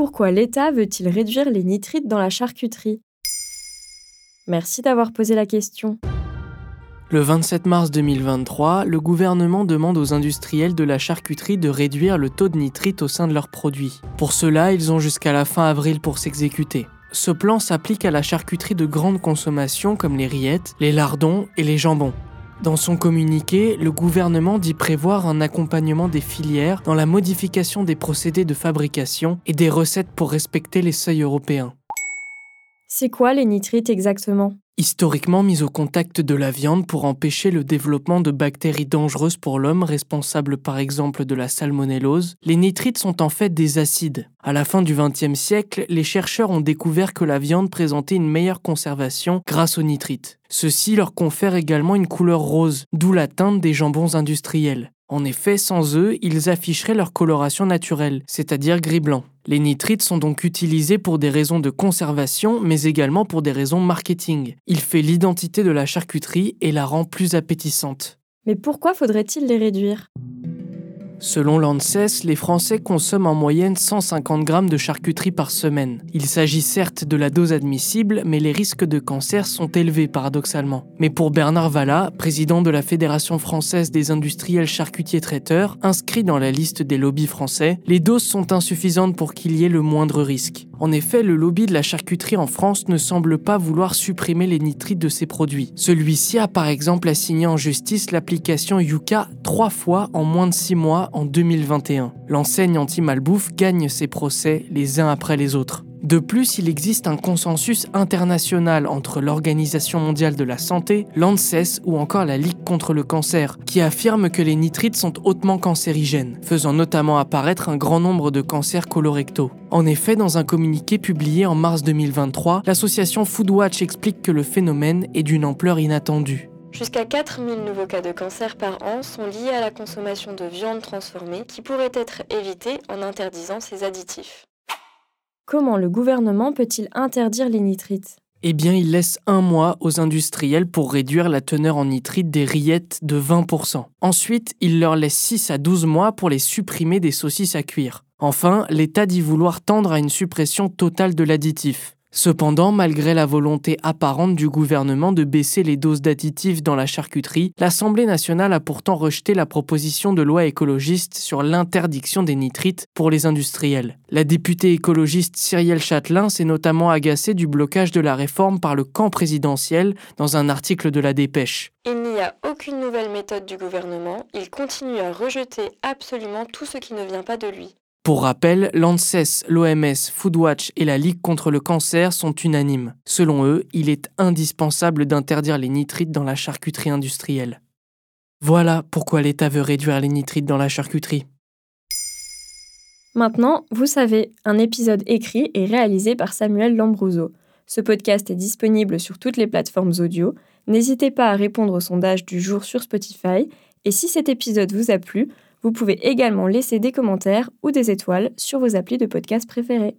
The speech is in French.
Pourquoi l'État veut-il réduire les nitrites dans la charcuterie? Merci d'avoir posé la question. Le 27 mars 2023, le gouvernement demande aux industriels de la charcuterie de réduire le taux de nitrite au sein de leurs produits. Pour cela, ils ont jusqu'à la fin avril pour s'exécuter. Ce plan s'applique à la charcuterie de grande consommation comme les rillettes, les lardons et les jambons. Dans son communiqué, le gouvernement dit prévoir un accompagnement des filières dans la modification des procédés de fabrication et des recettes pour respecter les seuils européens. C'est quoi les nitrites exactement? Historiquement mis au contact de la viande pour empêcher le développement de bactéries dangereuses pour l'homme responsables par exemple de la salmonellose, les nitrites sont en fait des acides. À la fin du XXe siècle, les chercheurs ont découvert que la viande présentait une meilleure conservation grâce aux nitrites. Ceci leur confère également une couleur rose, d'où la teinte des jambons industriels. En effet, sans eux, ils afficheraient leur coloration naturelle, c'est-à-dire gris-blanc. Les nitrites sont donc utilisés pour des raisons de conservation, mais également pour des raisons marketing. Il fait l'identité de la charcuterie et la rend plus appétissante. Mais pourquoi faudrait-il les réduire? Selon l'ANSES, les Français consomment en moyenne 150 grammes de charcuterie par semaine. Il s'agit certes de la dose admissible, mais les risques de cancer sont élevés paradoxalement. Mais pour Bernard Valla, président de la Fédération française des industriels charcutiers traiteurs, inscrit dans la liste des lobbies français, les doses sont insuffisantes pour qu'il y ait le moindre risque. En effet, le lobby de la charcuterie en France ne semble pas vouloir supprimer les nitrites de ses produits. Celui-ci a par exemple assigné en justice l'application Yuka trois fois en moins de six mois en 2021. L'enseigne anti-malbouffe gagne ses procès les uns après les autres. De plus, il existe un consensus international entre l'Organisation mondiale de la santé, l'ANSES ou encore la Ligue contre le cancer, qui affirme que les nitrites sont hautement cancérigènes, faisant notamment apparaître un grand nombre de cancers colorectaux. En effet, dans un communiqué publié en mars 2023, l'association Foodwatch explique que le phénomène est d'une ampleur inattendue. Jusqu'à 4000 nouveaux cas de cancer par an sont liés à la consommation de viande transformée qui pourrait être évitée en interdisant ces additifs. Comment le gouvernement peut-il interdire les nitrites? Eh bien, il laisse un mois aux industriels pour réduire la teneur en nitrite des rillettes de 20%. Ensuite, il leur laisse 6 à 12 mois pour les supprimer des saucisses à cuire. Enfin, l'État dit vouloir tendre à une suppression totale de l'additif. Cependant, malgré la volonté apparente du gouvernement de baisser les doses d'additifs dans la charcuterie, l'Assemblée nationale a pourtant rejeté la proposition de loi écologiste sur l'interdiction des nitrites pour les industriels. La députée écologiste Cyrielle Châtelain s'est notamment agacée du blocage de la réforme par le camp présidentiel dans un article de la Dépêche. Il n'y a aucune nouvelle méthode du gouvernement, il continue à rejeter absolument tout ce qui ne vient pas de lui. Pour rappel, l'ANSES, l'OMS, Foodwatch et la Ligue contre le cancer sont unanimes. Selon eux, il est indispensable d'interdire les nitrites dans la charcuterie industrielle. Voilà pourquoi l'État veut réduire les nitrites dans la charcuterie. Maintenant, vous savez, un épisode écrit et réalisé par Samuel Lambrouzo. Ce podcast est disponible sur toutes les plateformes audio. N'hésitez pas à répondre au sondage du jour sur Spotify. Et si cet épisode vous a plu, vous pouvez également laisser des commentaires ou des étoiles sur vos applis de podcast préférés.